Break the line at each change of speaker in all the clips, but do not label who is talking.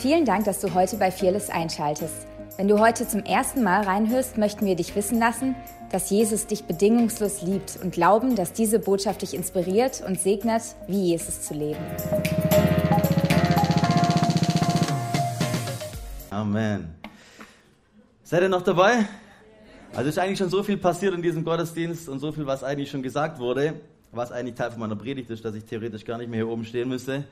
Vielen Dank, dass du heute bei Fearless einschaltest. Wenn du heute zum ersten Mal reinhörst, möchten wir dich wissen lassen, dass Jesus dich bedingungslos liebt und glauben, dass diese Botschaft dich inspiriert und segnet, wie Jesus zu leben.
Amen. Seid ihr noch dabei? Also ist eigentlich schon so viel passiert in diesem Gottesdienst und so viel, was eigentlich schon gesagt wurde, was eigentlich Teil von meiner Predigt ist, dass ich theoretisch gar nicht mehr hier oben stehen müsste.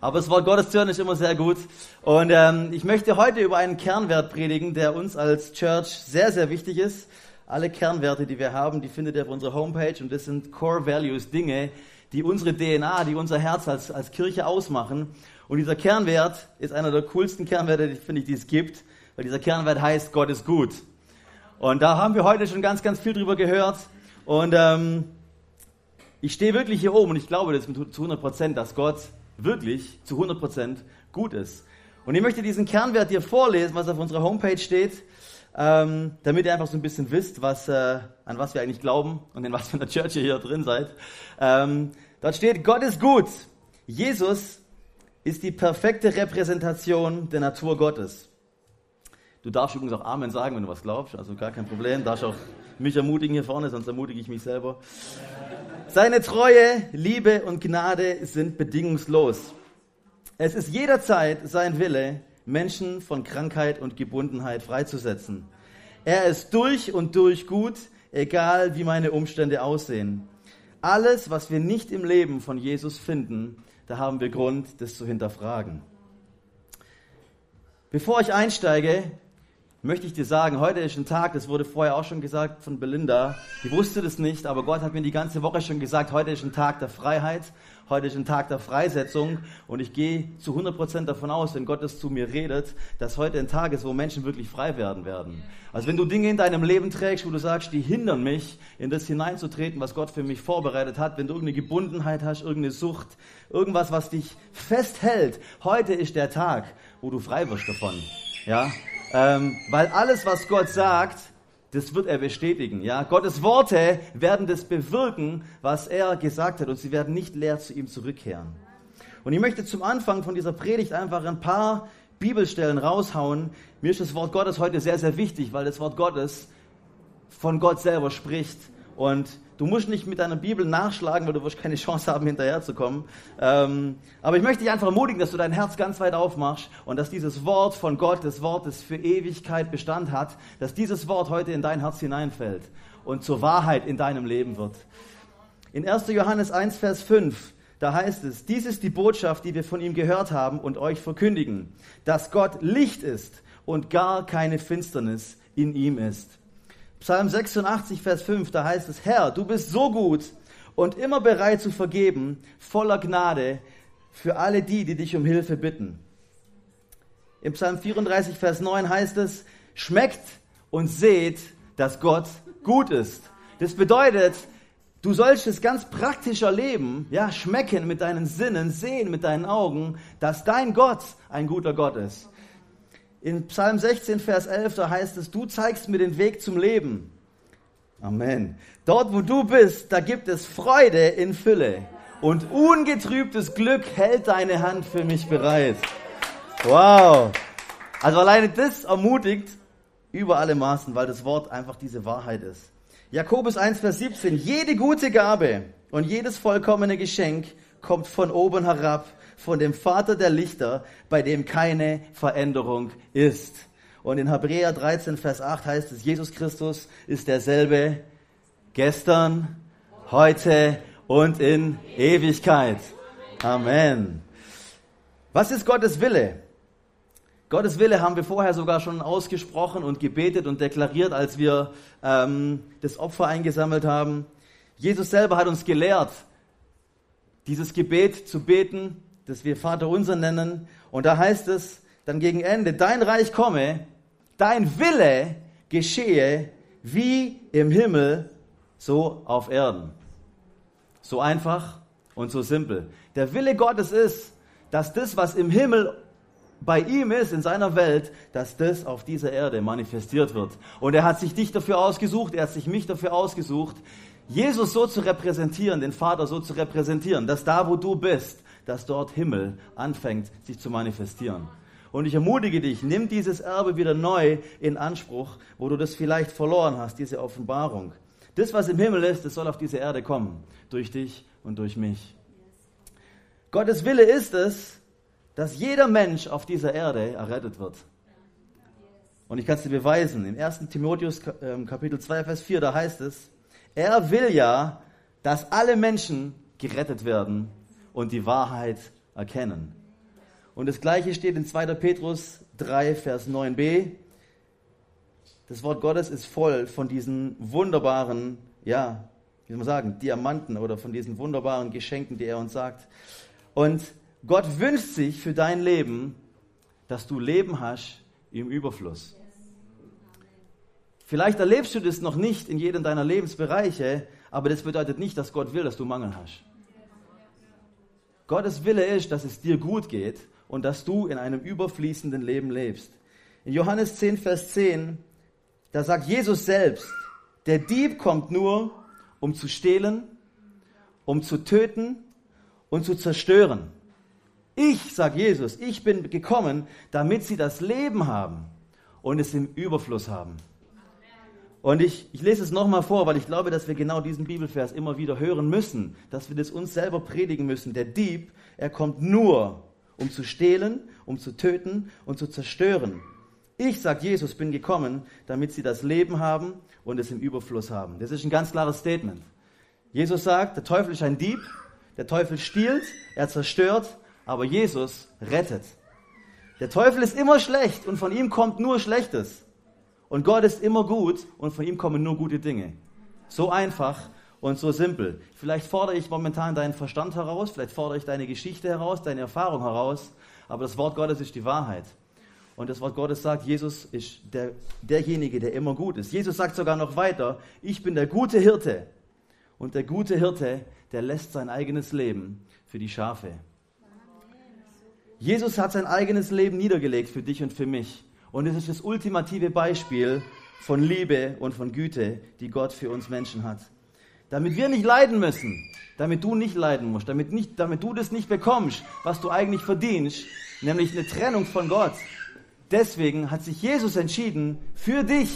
Aber das Wort Gottes hören ist immer sehr gut. Und ähm, ich möchte heute über einen Kernwert predigen, der uns als Church sehr, sehr wichtig ist. Alle Kernwerte, die wir haben, die findet ihr auf unserer Homepage und das sind Core Values, Dinge, die unsere DNA, die unser Herz als, als Kirche ausmachen. Und dieser Kernwert ist einer der coolsten Kernwerte, finde ich, die es gibt, weil dieser Kernwert heißt, Gott ist gut. Und da haben wir heute schon ganz, ganz viel drüber gehört. Und ähm, ich stehe wirklich hier oben und ich glaube das zu 100 Prozent, dass Gott wirklich zu 100% gut ist. Und ich möchte diesen Kernwert dir vorlesen, was auf unserer Homepage steht, ähm, damit ihr einfach so ein bisschen wisst, was, äh, an was wir eigentlich glauben und in was für einer Church ihr hier drin seid. Ähm, dort steht, Gott ist gut. Jesus ist die perfekte Repräsentation der Natur Gottes. Du darfst übrigens auch Amen sagen, wenn du was glaubst, also gar kein Problem. Darfst auch mich ermutigen hier vorne, sonst ermutige ich mich selber. Seine Treue, Liebe und Gnade sind bedingungslos. Es ist jederzeit sein Wille, Menschen von Krankheit und Gebundenheit freizusetzen. Er ist durch und durch gut, egal wie meine Umstände aussehen. Alles, was wir nicht im Leben von Jesus finden, da haben wir Grund, das zu hinterfragen. Bevor ich einsteige, möchte ich dir sagen, heute ist ein Tag, das wurde vorher auch schon gesagt von Belinda, die wusste das nicht, aber Gott hat mir die ganze Woche schon gesagt, heute ist ein Tag der Freiheit, heute ist ein Tag der Freisetzung und ich gehe zu 100% davon aus, wenn Gott es zu mir redet, dass heute ein Tag ist, wo Menschen wirklich frei werden werden. Also wenn du Dinge in deinem Leben trägst, wo du sagst, die hindern mich, in das hineinzutreten, was Gott für mich vorbereitet hat, wenn du irgendeine Gebundenheit hast, irgendeine Sucht, irgendwas, was dich festhält, heute ist der Tag, wo du frei wirst davon. Ja, ähm, weil alles, was Gott sagt, das wird er bestätigen. Ja? Gottes Worte werden das bewirken, was er gesagt hat und sie werden nicht leer zu ihm zurückkehren. Und ich möchte zum Anfang von dieser Predigt einfach ein paar Bibelstellen raushauen. Mir ist das Wort Gottes heute sehr, sehr wichtig, weil das Wort Gottes von Gott selber spricht. Und Du musst nicht mit deiner Bibel nachschlagen, weil du wirst keine Chance haben, hinterherzukommen. Ähm, aber ich möchte dich einfach ermutigen, dass du dein Herz ganz weit aufmachst und dass dieses Wort von Gott, das Wort, das für Ewigkeit Bestand hat, dass dieses Wort heute in dein Herz hineinfällt und zur Wahrheit in deinem Leben wird. In 1. Johannes 1, Vers 5, da heißt es, dies ist die Botschaft, die wir von ihm gehört haben und euch verkündigen, dass Gott Licht ist und gar keine Finsternis in ihm ist. Psalm 86, Vers 5, da heißt es, Herr, du bist so gut und immer bereit zu vergeben, voller Gnade für alle die, die dich um Hilfe bitten. Im Psalm 34, Vers 9 heißt es, schmeckt und seht, dass Gott gut ist. Das bedeutet, du sollst es ganz praktisch erleben, ja, schmecken mit deinen Sinnen, sehen mit deinen Augen, dass dein Gott ein guter Gott ist. In Psalm 16, Vers 11, da heißt es, du zeigst mir den Weg zum Leben. Amen. Dort, wo du bist, da gibt es Freude in Fülle. Und ungetrübtes Glück hält deine Hand für mich bereit. Wow. Also alleine das ermutigt über alle Maßen, weil das Wort einfach diese Wahrheit ist. Jakobus 1, Vers 17. Jede gute Gabe und jedes vollkommene Geschenk kommt von oben herab von dem Vater der Lichter, bei dem keine Veränderung ist. Und in Hebräer 13, Vers 8 heißt es, Jesus Christus ist derselbe gestern, heute und in Ewigkeit. Amen. Was ist Gottes Wille? Gottes Wille haben wir vorher sogar schon ausgesprochen und gebetet und deklariert, als wir ähm, das Opfer eingesammelt haben. Jesus selber hat uns gelehrt, dieses Gebet zu beten das wir Vater unser nennen. Und da heißt es dann gegen Ende, dein Reich komme, dein Wille geschehe wie im Himmel, so auf Erden. So einfach und so simpel. Der Wille Gottes ist, dass das, was im Himmel bei ihm ist, in seiner Welt, dass das auf dieser Erde manifestiert wird. Und er hat sich dich dafür ausgesucht, er hat sich mich dafür ausgesucht, Jesus so zu repräsentieren, den Vater so zu repräsentieren, dass da, wo du bist, dass dort Himmel anfängt, sich zu manifestieren. Und ich ermutige dich, nimm dieses Erbe wieder neu in Anspruch, wo du das vielleicht verloren hast, diese Offenbarung. Das, was im Himmel ist, das soll auf diese Erde kommen, durch dich und durch mich. Gottes Wille ist es, dass jeder Mensch auf dieser Erde errettet wird. Und ich kann es dir beweisen. Im 1. Timotheus ähm, Kapitel 2, Vers 4, da heißt es, er will ja, dass alle Menschen gerettet werden und die Wahrheit erkennen. Und das gleiche steht in 2. Petrus 3, Vers 9b. Das Wort Gottes ist voll von diesen wunderbaren, ja, wie soll man sagen, Diamanten oder von diesen wunderbaren Geschenken, die er uns sagt. Und Gott wünscht sich für dein Leben, dass du Leben hast im Überfluss. Vielleicht erlebst du das noch nicht in jedem deiner Lebensbereiche, aber das bedeutet nicht, dass Gott will, dass du Mangel hast. Gottes Wille ist, dass es dir gut geht und dass du in einem überfließenden Leben lebst. In Johannes 10, Vers 10, da sagt Jesus selbst, der Dieb kommt nur, um zu stehlen, um zu töten und zu zerstören. Ich, sagt Jesus, ich bin gekommen, damit sie das Leben haben und es im Überfluss haben. Und ich, ich lese es nochmal vor, weil ich glaube, dass wir genau diesen Bibelvers immer wieder hören müssen, dass wir das uns selber predigen müssen. Der Dieb, er kommt nur, um zu stehlen, um zu töten und zu zerstören. Ich, sagt Jesus, bin gekommen, damit sie das Leben haben und es im Überfluss haben. Das ist ein ganz klares Statement. Jesus sagt, der Teufel ist ein Dieb, der Teufel stiehlt, er zerstört, aber Jesus rettet. Der Teufel ist immer schlecht und von ihm kommt nur Schlechtes. Und Gott ist immer gut und von ihm kommen nur gute Dinge. So einfach und so simpel. Vielleicht fordere ich momentan deinen Verstand heraus, vielleicht fordere ich deine Geschichte heraus, deine Erfahrung heraus, aber das Wort Gottes ist die Wahrheit. Und das Wort Gottes sagt, Jesus ist der, derjenige, der immer gut ist. Jesus sagt sogar noch weiter, ich bin der gute Hirte. Und der gute Hirte, der lässt sein eigenes Leben für die Schafe. Jesus hat sein eigenes Leben niedergelegt für dich und für mich. Und es ist das ultimative Beispiel von Liebe und von Güte, die Gott für uns Menschen hat damit wir nicht leiden müssen, damit du nicht leiden musst, damit, nicht, damit du das nicht bekommst, was du eigentlich verdienst, nämlich eine Trennung von Gott. Deswegen hat sich Jesus entschieden, für dich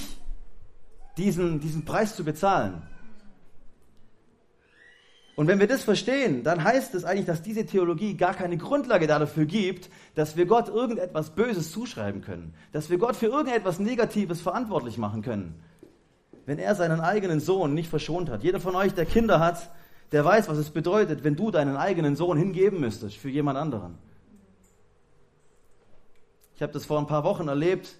diesen, diesen Preis zu bezahlen. Und wenn wir das verstehen, dann heißt es eigentlich, dass diese Theologie gar keine Grundlage dafür gibt, dass wir Gott irgendetwas Böses zuschreiben können, dass wir Gott für irgendetwas Negatives verantwortlich machen können wenn er seinen eigenen Sohn nicht verschont hat. Jeder von euch, der Kinder hat, der weiß, was es bedeutet, wenn du deinen eigenen Sohn hingeben müsstest für jemand anderen. Ich habe das vor ein paar Wochen erlebt.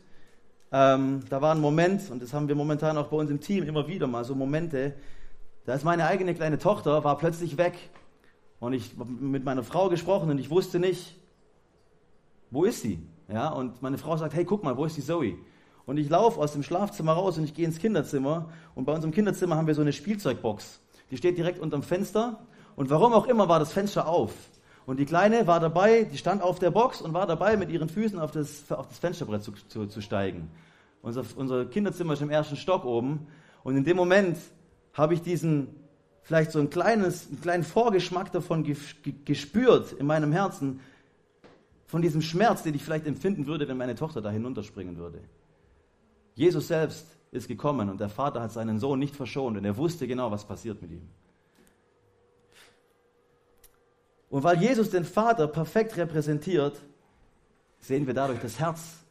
Ähm, da war ein Moment, und das haben wir momentan auch bei uns im Team immer wieder mal, so Momente, da ist meine eigene kleine Tochter, war plötzlich weg. Und ich habe mit meiner Frau gesprochen und ich wusste nicht, wo ist sie? Ja, und meine Frau sagt, hey, guck mal, wo ist die Zoe? Und ich laufe aus dem Schlafzimmer raus und ich gehe ins Kinderzimmer. Und bei unserem Kinderzimmer haben wir so eine Spielzeugbox. Die steht direkt unterm Fenster. Und warum auch immer war das Fenster auf. Und die Kleine war dabei, die stand auf der Box und war dabei, mit ihren Füßen auf das, auf das Fensterbrett zu, zu, zu steigen. Unser, unser Kinderzimmer ist im ersten Stock oben. Und in dem Moment habe ich diesen, vielleicht so ein kleines, einen kleinen Vorgeschmack davon gespürt in meinem Herzen, von diesem Schmerz, den ich vielleicht empfinden würde, wenn meine Tochter da hinunterspringen würde. Jesus selbst ist gekommen und der Vater hat seinen Sohn nicht verschont und er wusste genau, was passiert mit ihm. Und weil Jesus den Vater perfekt repräsentiert, sehen wir dadurch das Herz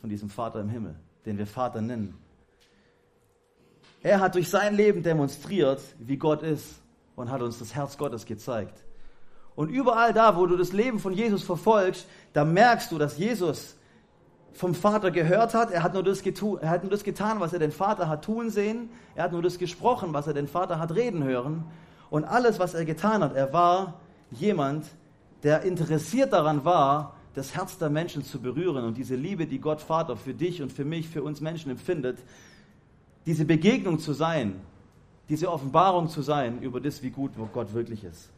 von diesem Vater im Himmel, den wir Vater nennen. Er hat durch sein Leben demonstriert, wie Gott ist und hat uns das Herz Gottes gezeigt. Und überall da, wo du das Leben von Jesus verfolgst, da merkst du, dass Jesus vom Vater gehört hat. Er hat, nur das getu er hat nur das getan, was er den Vater hat tun sehen. Er hat nur das gesprochen, was er den Vater hat reden hören. Und alles, was er getan hat, er war jemand, der interessiert daran war, das Herz der Menschen zu berühren und diese Liebe, die Gott Vater für dich und für mich, für uns Menschen empfindet, diese Begegnung zu sein, diese Offenbarung zu sein über das, wie gut Gott wirklich ist.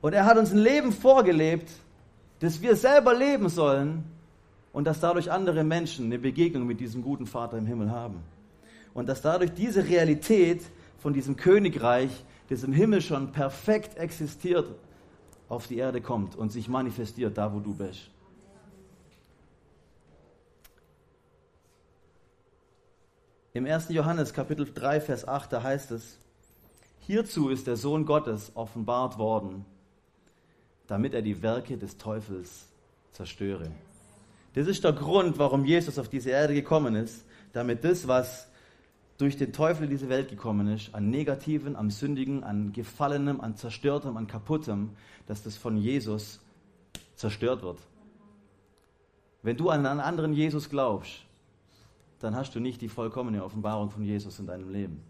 Und er hat uns ein Leben vorgelebt, das wir selber leben sollen, und dass dadurch andere Menschen eine Begegnung mit diesem guten Vater im Himmel haben. Und dass dadurch diese Realität von diesem Königreich, das im Himmel schon perfekt existiert, auf die Erde kommt und sich manifestiert, da wo du bist. Im 1. Johannes Kapitel 3, Vers 8, da heißt es, Hierzu ist der Sohn Gottes offenbart worden, damit er die Werke des Teufels zerstöre. Das ist der Grund, warum Jesus auf diese Erde gekommen ist, damit das, was durch den Teufel in diese Welt gekommen ist, an Negativen, am Sündigen, an Gefallenem, an Zerstörtem, an Kaputtem, dass das von Jesus zerstört wird. Wenn du an einen anderen Jesus glaubst, dann hast du nicht die vollkommene Offenbarung von Jesus in deinem Leben.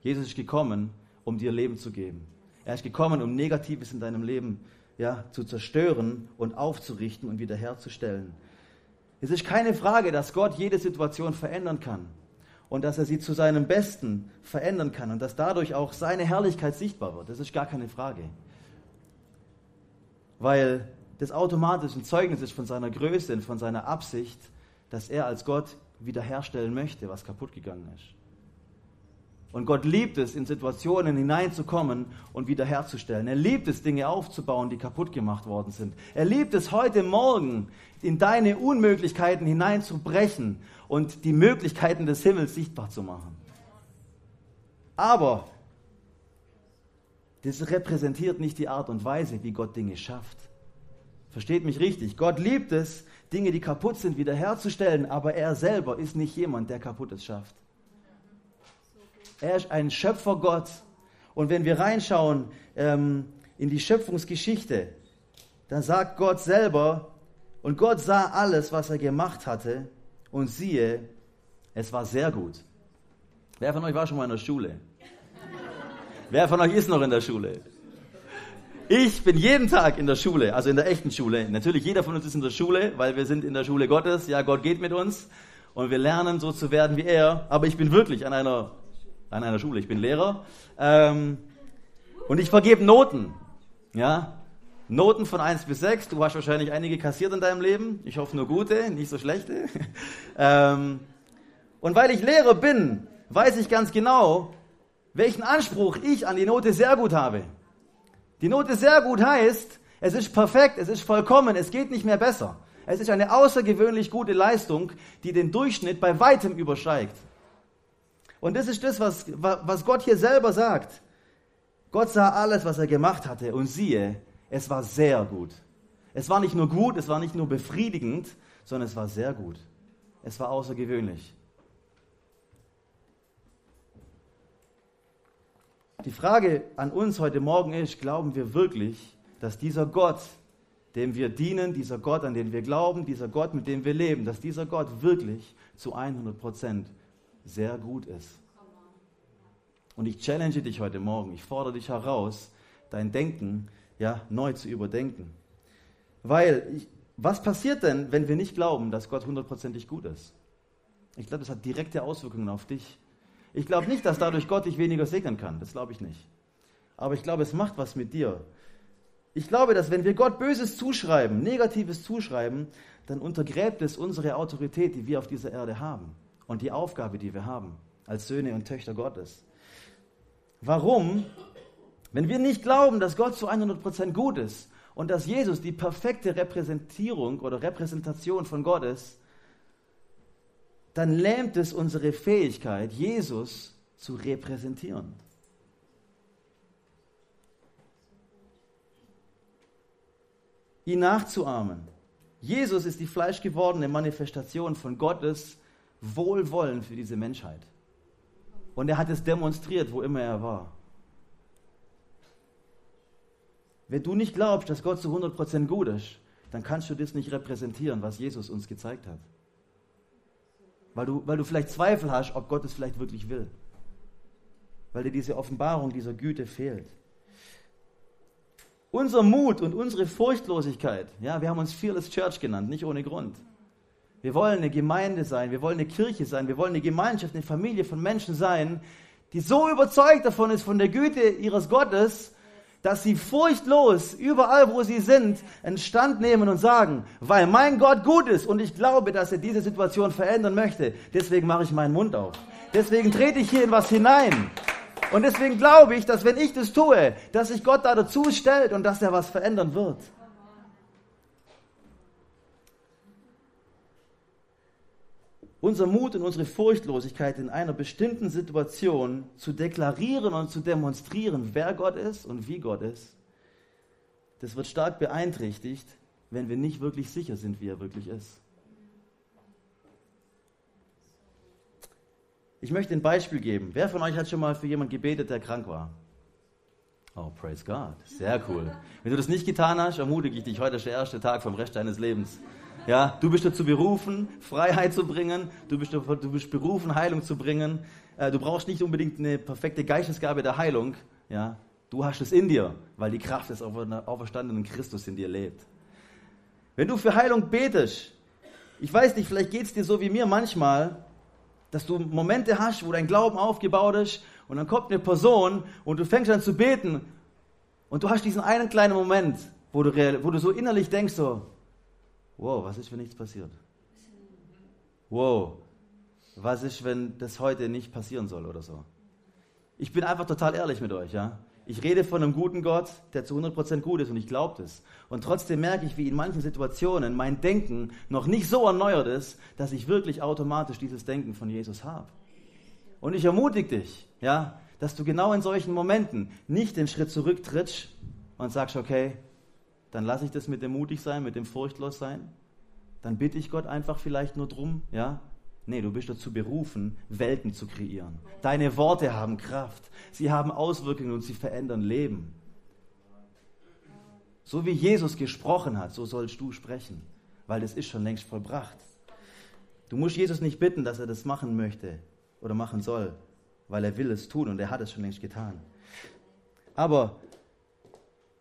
Jesus ist gekommen, um dir Leben zu geben. Er ist gekommen, um Negatives in deinem Leben ja, zu zerstören und aufzurichten und wiederherzustellen. Es ist keine Frage, dass Gott jede Situation verändern kann und dass er sie zu seinem Besten verändern kann und dass dadurch auch seine Herrlichkeit sichtbar wird. Das ist gar keine Frage. Weil das automatisch ein Zeugnis ist von seiner Größe und von seiner Absicht, dass er als Gott wiederherstellen möchte, was kaputt gegangen ist. Und Gott liebt es, in Situationen hineinzukommen und wiederherzustellen. Er liebt es, Dinge aufzubauen, die kaputt gemacht worden sind. Er liebt es, heute Morgen in deine Unmöglichkeiten hineinzubrechen und die Möglichkeiten des Himmels sichtbar zu machen. Aber das repräsentiert nicht die Art und Weise, wie Gott Dinge schafft. Versteht mich richtig. Gott liebt es, Dinge, die kaputt sind, wiederherzustellen, aber er selber ist nicht jemand, der kaputtes schafft. Er ist ein Schöpfergott. Und wenn wir reinschauen ähm, in die Schöpfungsgeschichte, dann sagt Gott selber, und Gott sah alles, was er gemacht hatte, und siehe, es war sehr gut. Wer von euch war schon mal in der Schule? Wer von euch ist noch in der Schule? Ich bin jeden Tag in der Schule, also in der echten Schule. Natürlich, jeder von uns ist in der Schule, weil wir sind in der Schule Gottes. Ja, Gott geht mit uns und wir lernen so zu werden wie er. Aber ich bin wirklich an einer, an einer Schule. Ich bin Lehrer ähm, und ich vergebe Noten. Ja, Noten von 1 bis 6. Du hast wahrscheinlich einige kassiert in deinem Leben. Ich hoffe nur gute, nicht so schlechte. ähm, und weil ich Lehrer bin, weiß ich ganz genau, welchen Anspruch ich an die Note sehr gut habe. Die Note sehr gut heißt, es ist perfekt, es ist vollkommen, es geht nicht mehr besser. Es ist eine außergewöhnlich gute Leistung, die den Durchschnitt bei weitem übersteigt. Und das ist das, was, was Gott hier selber sagt. Gott sah alles, was er gemacht hatte und siehe, es war sehr gut. Es war nicht nur gut, es war nicht nur befriedigend, sondern es war sehr gut. Es war außergewöhnlich. Die Frage an uns heute Morgen ist, glauben wir wirklich, dass dieser Gott, dem wir dienen, dieser Gott, an den wir glauben, dieser Gott, mit dem wir leben, dass dieser Gott wirklich zu 100 Prozent sehr gut ist. Und ich challenge dich heute Morgen, ich fordere dich heraus, dein Denken ja, neu zu überdenken. Weil, ich, was passiert denn, wenn wir nicht glauben, dass Gott hundertprozentig gut ist? Ich glaube, das hat direkte Auswirkungen auf dich. Ich glaube nicht, dass dadurch Gott dich weniger segnen kann. Das glaube ich nicht. Aber ich glaube, es macht was mit dir. Ich glaube, dass wenn wir Gott Böses zuschreiben, Negatives zuschreiben, dann untergräbt es unsere Autorität, die wir auf dieser Erde haben und die Aufgabe, die wir haben als Söhne und Töchter Gottes. Warum? Wenn wir nicht glauben, dass Gott zu 100% gut ist und dass Jesus die perfekte Repräsentierung oder Repräsentation von Gott ist, dann lähmt es unsere Fähigkeit, Jesus zu repräsentieren. Ihn nachzuahmen. Jesus ist die fleischgewordene Manifestation von Gottes Wohlwollen für diese Menschheit. Und er hat es demonstriert, wo immer er war. Wenn du nicht glaubst, dass Gott zu 100% gut ist, dann kannst du das nicht repräsentieren, was Jesus uns gezeigt hat. Weil du, weil du vielleicht Zweifel hast, ob Gott es vielleicht wirklich will. Weil dir diese Offenbarung dieser Güte fehlt. Unser Mut und unsere Furchtlosigkeit, ja, wir haben uns Fearless Church genannt, nicht ohne Grund. Wir wollen eine Gemeinde sein, wir wollen eine Kirche sein, wir wollen eine Gemeinschaft, eine Familie von Menschen sein, die so überzeugt davon ist, von der Güte ihres Gottes, dass sie furchtlos überall, wo sie sind, einen Stand nehmen und sagen, weil mein Gott gut ist und ich glaube, dass er diese Situation verändern möchte, deswegen mache ich meinen Mund auf. Deswegen trete ich hier in was hinein. Und deswegen glaube ich, dass wenn ich das tue, dass sich Gott da dazu stellt und dass er was verändern wird. Unser Mut und unsere Furchtlosigkeit in einer bestimmten Situation zu deklarieren und zu demonstrieren, wer Gott ist und wie Gott ist, das wird stark beeinträchtigt, wenn wir nicht wirklich sicher sind, wie er wirklich ist. Ich möchte ein Beispiel geben. Wer von euch hat schon mal für jemanden gebetet, der krank war? Oh, praise God. Sehr cool. Wenn du das nicht getan hast, ermutige ich dich. Heute ist der erste Tag vom Rest deines Lebens. Ja, du bist dazu berufen, Freiheit zu bringen. Du bist, du bist berufen, Heilung zu bringen. Äh, du brauchst nicht unbedingt eine perfekte Geistesgabe der Heilung. Ja, du hast es in dir, weil die Kraft des auferstandenen Christus in dir lebt. Wenn du für Heilung betest, ich weiß nicht, vielleicht geht es dir so wie mir manchmal, dass du Momente hast, wo dein Glauben aufgebaut ist und dann kommt eine Person und du fängst an zu beten und du hast diesen einen kleinen Moment, wo du, wo du so innerlich denkst so, Wow, was ist, wenn nichts passiert? Wow, was ist, wenn das heute nicht passieren soll oder so? Ich bin einfach total ehrlich mit euch, ja. Ich rede von einem guten Gott, der zu 100% gut ist und ich glaube das. Und trotzdem merke ich, wie in manchen Situationen mein Denken noch nicht so erneuert ist, dass ich wirklich automatisch dieses Denken von Jesus habe. Und ich ermutige dich, ja, dass du genau in solchen Momenten nicht den Schritt zurücktrittst und sagst, okay, dann lasse ich das mit dem mutig sein, mit dem furchtlos sein. Dann bitte ich Gott einfach vielleicht nur drum, ja? Nee, du bist dazu berufen, Welten zu kreieren. Deine Worte haben Kraft. Sie haben Auswirkungen und sie verändern Leben. So wie Jesus gesprochen hat, so sollst du sprechen, weil das ist schon längst vollbracht. Du musst Jesus nicht bitten, dass er das machen möchte oder machen soll, weil er will es tun und er hat es schon längst getan. Aber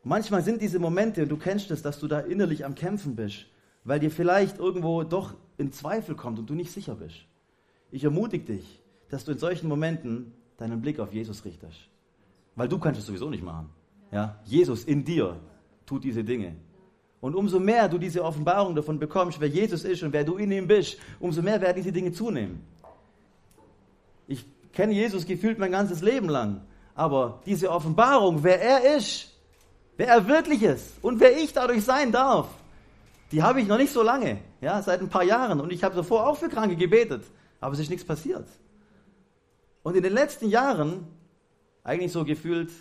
Manchmal sind diese Momente, und du kennst es, dass du da innerlich am Kämpfen bist, weil dir vielleicht irgendwo doch in Zweifel kommt und du nicht sicher bist. Ich ermutige dich, dass du in solchen Momenten deinen Blick auf Jesus richtest. Weil du kannst es sowieso nicht machen. Ja? Jesus in dir tut diese Dinge. Und umso mehr du diese Offenbarung davon bekommst, wer Jesus ist und wer du in ihm bist, umso mehr werden diese Dinge zunehmen. Ich kenne Jesus gefühlt mein ganzes Leben lang. Aber diese Offenbarung, wer er ist, wer er wirklich ist und wer ich dadurch sein darf, die habe ich noch nicht so lange, ja, seit ein paar Jahren. Und ich habe davor auch für Kranke gebetet, aber es ist nichts passiert. Und in den letzten Jahren, eigentlich so gefühlt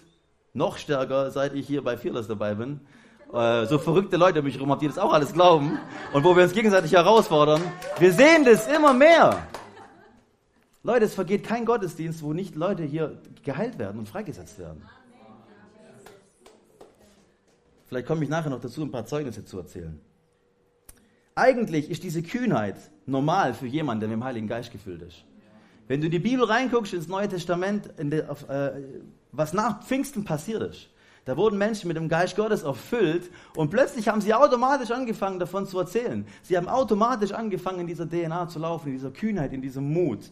noch stärker, seit ich hier bei Fearless dabei bin, äh, so verrückte Leute mich herum die das auch alles glauben und wo wir uns gegenseitig herausfordern, wir sehen das immer mehr. Leute, es vergeht kein Gottesdienst, wo nicht Leute hier geheilt werden und freigesetzt werden. Vielleicht komme ich nachher noch dazu, ein paar Zeugnisse zu erzählen. Eigentlich ist diese Kühnheit normal für jemanden, der mit dem Heiligen Geist gefüllt ist. Wenn du in die Bibel reinguckst, ins Neue Testament, der, auf, äh, was nach Pfingsten passiert ist, da wurden Menschen mit dem Geist Gottes erfüllt und plötzlich haben sie automatisch angefangen, davon zu erzählen. Sie haben automatisch angefangen, in dieser DNA zu laufen, in dieser Kühnheit, in diesem Mut.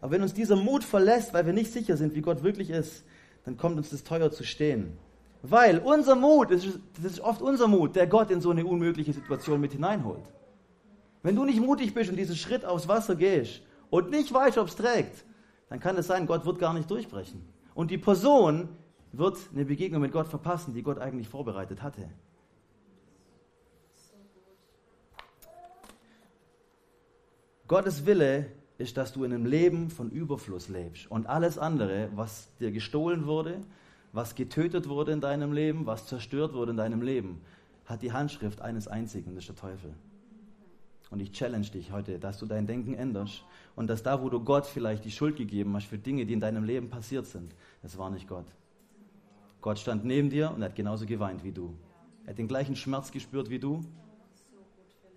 Aber wenn uns dieser Mut verlässt, weil wir nicht sicher sind, wie Gott wirklich ist, dann kommt uns das teuer zu stehen. Weil unser Mut, das ist oft unser Mut, der Gott in so eine unmögliche Situation mit hineinholt. Wenn du nicht mutig bist und diesen Schritt aufs Wasser gehst und nicht weißt, ob es trägt, dann kann es sein, Gott wird gar nicht durchbrechen. Und die Person wird eine Begegnung mit Gott verpassen, die Gott eigentlich vorbereitet hatte. Gottes Wille ist, dass du in einem Leben von Überfluss lebst. Und alles andere, was dir gestohlen wurde, was getötet wurde in deinem Leben, was zerstört wurde in deinem Leben, hat die Handschrift eines einzigen, das ist der Teufel. Und ich challenge dich heute, dass du dein Denken änderst und dass da, wo du Gott vielleicht die Schuld gegeben hast für Dinge, die in deinem Leben passiert sind, das war nicht Gott. Gott stand neben dir und hat genauso geweint wie du. Er hat den gleichen Schmerz gespürt wie du.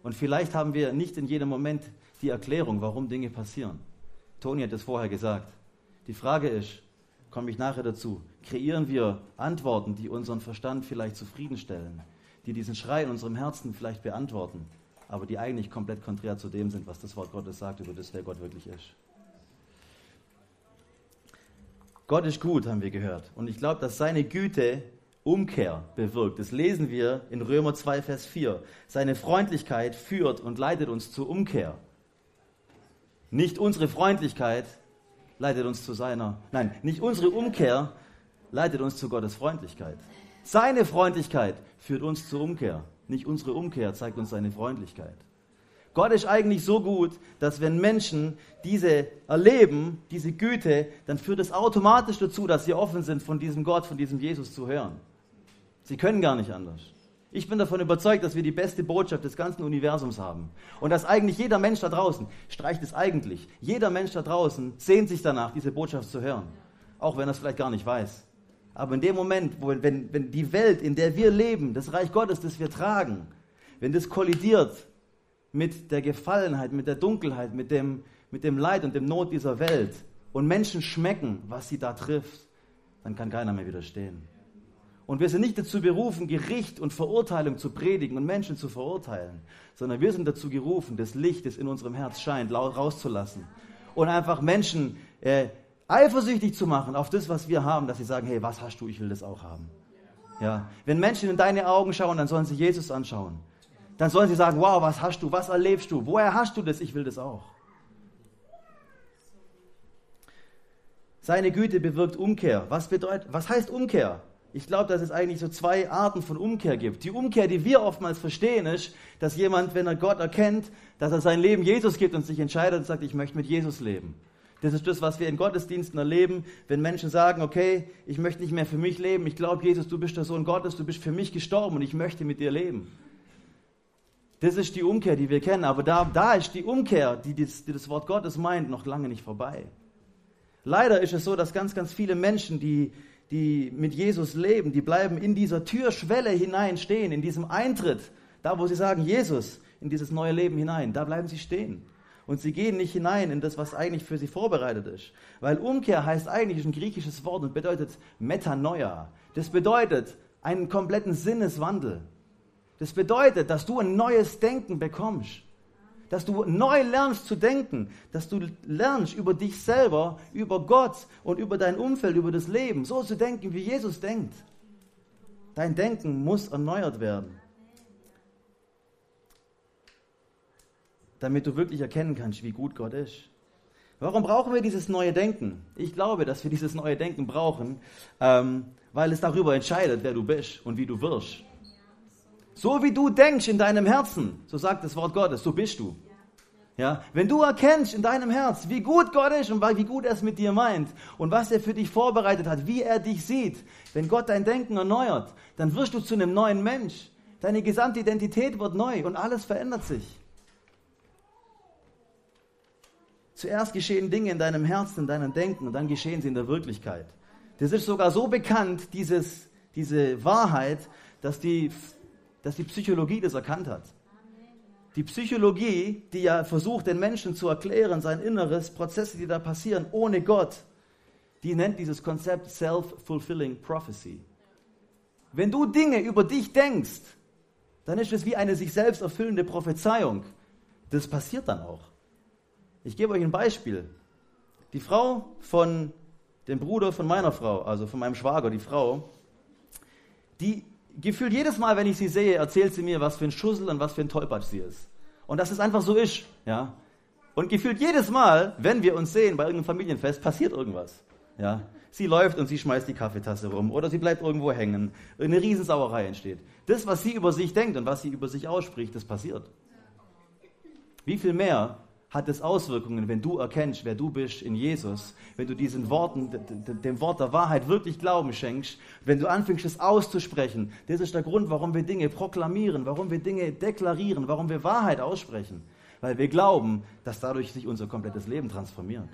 Und vielleicht haben wir nicht in jedem Moment die Erklärung, warum Dinge passieren. Toni hat es vorher gesagt. Die Frage ist, komme ich nachher dazu, kreieren wir Antworten, die unseren Verstand vielleicht zufriedenstellen, die diesen Schrei in unserem Herzen vielleicht beantworten, aber die eigentlich komplett konträr zu dem sind, was das Wort Gottes sagt über das, wer Gott wirklich ist. Gott ist gut, haben wir gehört. Und ich glaube, dass seine Güte Umkehr bewirkt. Das lesen wir in Römer 2, Vers 4. Seine Freundlichkeit führt und leitet uns zur Umkehr. Nicht unsere Freundlichkeit leitet uns zu seiner, nein, nicht unsere Umkehr leitet uns zu Gottes Freundlichkeit. Seine Freundlichkeit führt uns zur Umkehr. Nicht unsere Umkehr zeigt uns seine Freundlichkeit. Gott ist eigentlich so gut, dass wenn Menschen diese erleben, diese Güte, dann führt es automatisch dazu, dass sie offen sind, von diesem Gott, von diesem Jesus zu hören. Sie können gar nicht anders. Ich bin davon überzeugt, dass wir die beste Botschaft des ganzen Universums haben. Und dass eigentlich jeder Mensch da draußen, streicht es eigentlich, jeder Mensch da draußen sehnt sich danach, diese Botschaft zu hören. Auch wenn er es vielleicht gar nicht weiß. Aber in dem Moment, wo, wenn, wenn die Welt, in der wir leben, das Reich Gottes, das wir tragen, wenn das kollidiert mit der Gefallenheit, mit der Dunkelheit, mit dem, mit dem Leid und dem Not dieser Welt und Menschen schmecken, was sie da trifft, dann kann keiner mehr widerstehen. Und wir sind nicht dazu berufen, Gericht und Verurteilung zu predigen und Menschen zu verurteilen, sondern wir sind dazu gerufen, das Licht, das in unserem Herz scheint, rauszulassen. Und einfach Menschen äh, eifersüchtig zu machen auf das, was wir haben, dass sie sagen, hey, was hast du, ich will das auch haben. Ja. Wenn Menschen in deine Augen schauen, dann sollen sie Jesus anschauen. Dann sollen sie sagen, wow, was hast du, was erlebst du, woher hast du das, ich will das auch. Seine Güte bewirkt Umkehr. Was, bedeutet, was heißt Umkehr? Ich glaube, dass es eigentlich so zwei Arten von Umkehr gibt. Die Umkehr, die wir oftmals verstehen, ist, dass jemand, wenn er Gott erkennt, dass er sein Leben Jesus gibt und sich entscheidet und sagt, ich möchte mit Jesus leben. Das ist das, was wir in Gottesdiensten erleben, wenn Menschen sagen, okay, ich möchte nicht mehr für mich leben, ich glaube, Jesus, du bist der Sohn Gottes, du bist für mich gestorben und ich möchte mit dir leben. Das ist die Umkehr, die wir kennen, aber da, da ist die Umkehr, die das, die das Wort Gottes meint, noch lange nicht vorbei. Leider ist es so, dass ganz, ganz viele Menschen, die die mit Jesus leben, die bleiben in dieser Türschwelle hinein stehen, in diesem Eintritt, da wo sie sagen, Jesus, in dieses neue Leben hinein, da bleiben sie stehen. Und sie gehen nicht hinein in das, was eigentlich für sie vorbereitet ist. Weil Umkehr heißt eigentlich ein griechisches Wort und bedeutet Metanoia. Das bedeutet einen kompletten Sinneswandel. Das bedeutet, dass du ein neues Denken bekommst dass du neu lernst zu denken, dass du lernst über dich selber, über Gott und über dein Umfeld, über das Leben, so zu denken, wie Jesus denkt. Dein Denken muss erneuert werden, damit du wirklich erkennen kannst, wie gut Gott ist. Warum brauchen wir dieses neue Denken? Ich glaube, dass wir dieses neue Denken brauchen, ähm, weil es darüber entscheidet, wer du bist und wie du wirst. So wie du denkst in deinem Herzen, so sagt das Wort Gottes, so bist du. Ja, wenn du erkennst in deinem Herz, wie gut Gott ist und wie gut er es mit dir meint und was er für dich vorbereitet hat, wie er dich sieht, wenn Gott dein Denken erneuert, dann wirst du zu einem neuen Mensch. Deine gesamte Identität wird neu und alles verändert sich. Zuerst geschehen Dinge in deinem Herzen, in deinem Denken und dann geschehen sie in der Wirklichkeit. Das ist sogar so bekannt, dieses, diese Wahrheit, dass die dass die Psychologie das erkannt hat. Die Psychologie, die ja versucht, den Menschen zu erklären, sein Inneres, Prozesse, die da passieren, ohne Gott, die nennt dieses Konzept Self-Fulfilling Prophecy. Wenn du Dinge über dich denkst, dann ist es wie eine sich selbst erfüllende Prophezeiung. Das passiert dann auch. Ich gebe euch ein Beispiel. Die Frau von dem Bruder von meiner Frau, also von meinem Schwager, die Frau, die gefühlt jedes Mal, wenn ich sie sehe, erzählt sie mir, was für ein Schussel und was für ein Tollpatsch sie ist. Und dass es einfach so ist. Ja? Und gefühlt jedes Mal, wenn wir uns sehen bei irgendeinem Familienfest, passiert irgendwas. Ja? Sie läuft und sie schmeißt die Kaffeetasse rum oder sie bleibt irgendwo hängen. Eine Riesensauerei entsteht. Das, was sie über sich denkt und was sie über sich ausspricht, das passiert. Wie viel mehr hat es Auswirkungen, wenn du erkennst, wer du bist in Jesus, wenn du diesen Worten, dem Wort der Wahrheit wirklich Glauben schenkst, wenn du anfängst, es auszusprechen. Das ist der Grund, warum wir Dinge proklamieren, warum wir Dinge deklarieren, warum wir Wahrheit aussprechen. Weil wir glauben, dass dadurch sich unser komplettes Leben transformiert.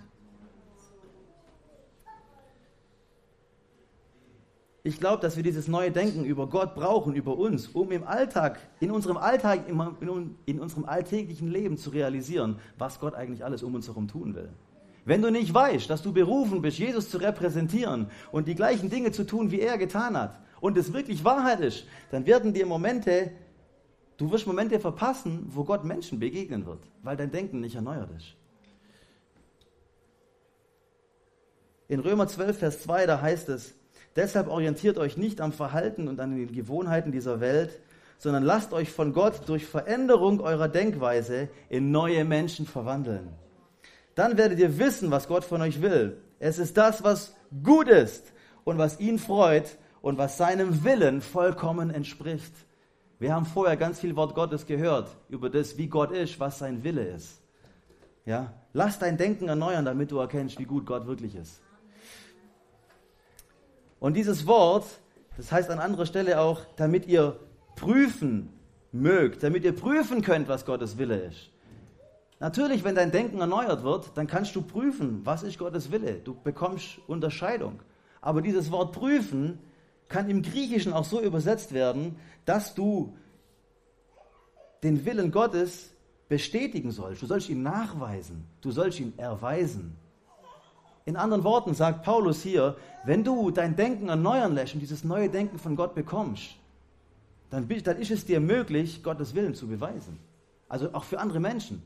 Ich glaube, dass wir dieses neue Denken über Gott brauchen, über uns, um im Alltag, in unserem Alltag, in unserem alltäglichen Leben zu realisieren, was Gott eigentlich alles um uns herum tun will. Wenn du nicht weißt, dass du berufen bist, Jesus zu repräsentieren und die gleichen Dinge zu tun, wie er getan hat, und es wirklich Wahrheit ist, dann werden dir Momente, du wirst Momente verpassen, wo Gott Menschen begegnen wird, weil dein Denken nicht erneuert ist. In Römer 12, Vers 2, da heißt es, Deshalb orientiert euch nicht am Verhalten und an den Gewohnheiten dieser Welt, sondern lasst euch von Gott durch Veränderung eurer Denkweise in neue Menschen verwandeln. Dann werdet ihr wissen, was Gott von euch will. Es ist das, was gut ist und was ihn freut und was seinem Willen vollkommen entspricht. Wir haben vorher ganz viel Wort Gottes gehört über das, wie Gott ist, was sein Wille ist. Ja? Lass dein Denken erneuern, damit du erkennst, wie gut Gott wirklich ist. Und dieses Wort, das heißt an anderer Stelle auch, damit ihr prüfen mögt, damit ihr prüfen könnt, was Gottes Wille ist. Natürlich, wenn dein Denken erneuert wird, dann kannst du prüfen, was ist Gottes Wille. Du bekommst Unterscheidung. Aber dieses Wort prüfen kann im Griechischen auch so übersetzt werden, dass du den Willen Gottes bestätigen sollst. Du sollst ihn nachweisen. Du sollst ihn erweisen. In anderen Worten sagt Paulus hier, wenn du dein Denken erneuern lässt und dieses neue Denken von Gott bekommst, dann, dann ist es dir möglich, Gottes Willen zu beweisen. Also auch für andere Menschen,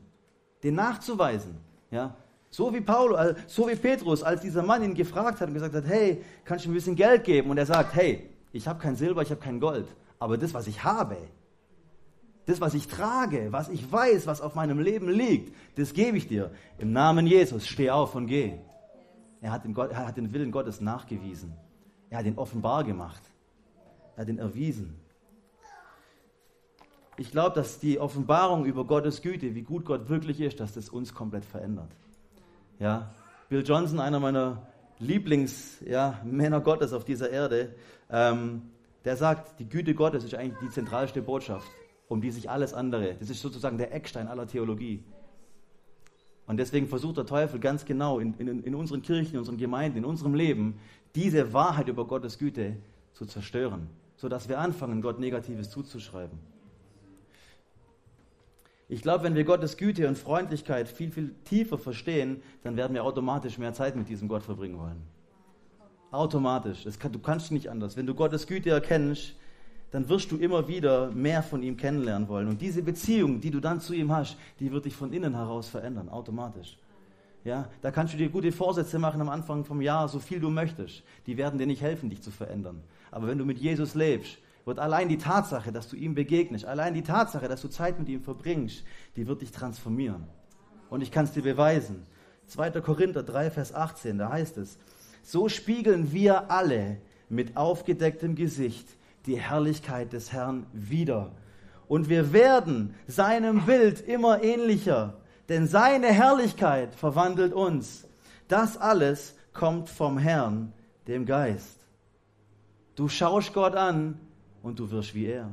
den nachzuweisen. Ja? So wie Paulus, äh, so wie Petrus, als dieser Mann ihn gefragt hat und gesagt hat, hey, kannst du mir ein bisschen Geld geben? Und er sagt, hey, ich habe kein Silber, ich habe kein Gold, aber das, was ich habe, das, was ich trage, was ich weiß, was auf meinem Leben liegt, das gebe ich dir. Im Namen Jesus, steh auf und geh. Er hat, den Gott, er hat den Willen Gottes nachgewiesen. Er hat ihn offenbar gemacht. Er hat ihn erwiesen. Ich glaube, dass die Offenbarung über Gottes Güte, wie gut Gott wirklich ist, dass das uns komplett verändert. Ja, Bill Johnson, einer meiner Lieblingsmänner ja, Gottes auf dieser Erde, ähm, der sagt, die Güte Gottes ist eigentlich die zentralste Botschaft, um die sich alles andere, das ist sozusagen der Eckstein aller Theologie. Und deswegen versucht der Teufel ganz genau in, in, in unseren Kirchen, in unseren Gemeinden, in unserem Leben, diese Wahrheit über Gottes Güte zu zerstören, sodass wir anfangen, Gott Negatives zuzuschreiben. Ich glaube, wenn wir Gottes Güte und Freundlichkeit viel, viel tiefer verstehen, dann werden wir automatisch mehr Zeit mit diesem Gott verbringen wollen. Automatisch. Kann, du kannst nicht anders. Wenn du Gottes Güte erkennst, dann wirst du immer wieder mehr von ihm kennenlernen wollen. Und diese Beziehung, die du dann zu ihm hast, die wird dich von innen heraus verändern, automatisch. Ja, da kannst du dir gute Vorsätze machen am Anfang vom Jahr, so viel du möchtest. Die werden dir nicht helfen, dich zu verändern. Aber wenn du mit Jesus lebst, wird allein die Tatsache, dass du ihm begegnest, allein die Tatsache, dass du Zeit mit ihm verbringst, die wird dich transformieren. Und ich kann es dir beweisen. 2. Korinther 3, Vers 18, da heißt es, so spiegeln wir alle mit aufgedecktem Gesicht die Herrlichkeit des Herrn wieder. Und wir werden seinem Bild immer ähnlicher, denn seine Herrlichkeit verwandelt uns. Das alles kommt vom Herrn, dem Geist. Du schaust Gott an und du wirst wie er.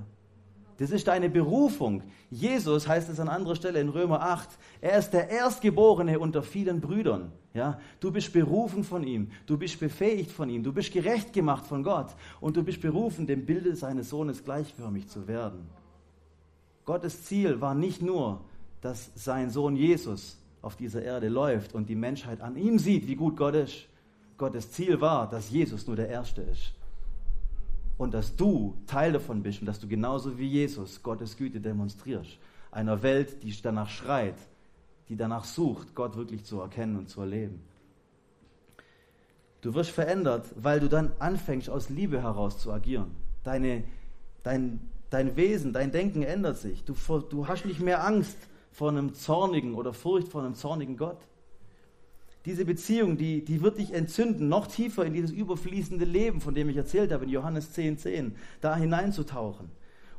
Das ist deine Berufung. Jesus heißt es an anderer Stelle in Römer 8. Er ist der Erstgeborene unter vielen Brüdern. Ja, du bist berufen von ihm. Du bist befähigt von ihm. Du bist gerecht gemacht von Gott. Und du bist berufen, dem Bilde seines Sohnes gleichförmig zu werden. Gottes Ziel war nicht nur, dass sein Sohn Jesus auf dieser Erde läuft und die Menschheit an ihm sieht, wie gut Gott ist. Gottes Ziel war, dass Jesus nur der Erste ist und dass du Teil davon bist und dass du genauso wie Jesus Gottes Güte demonstrierst. Einer Welt, die danach schreit, die danach sucht, Gott wirklich zu erkennen und zu erleben. Du wirst verändert, weil du dann anfängst, aus Liebe heraus zu agieren. Deine, dein, dein Wesen, dein Denken ändert sich. Du, du hast nicht mehr Angst vor einem zornigen oder Furcht vor einem zornigen Gott diese Beziehung, die, die wird dich entzünden, noch tiefer in dieses überfließende Leben, von dem ich erzählt habe, in Johannes 10, 10, da hineinzutauchen.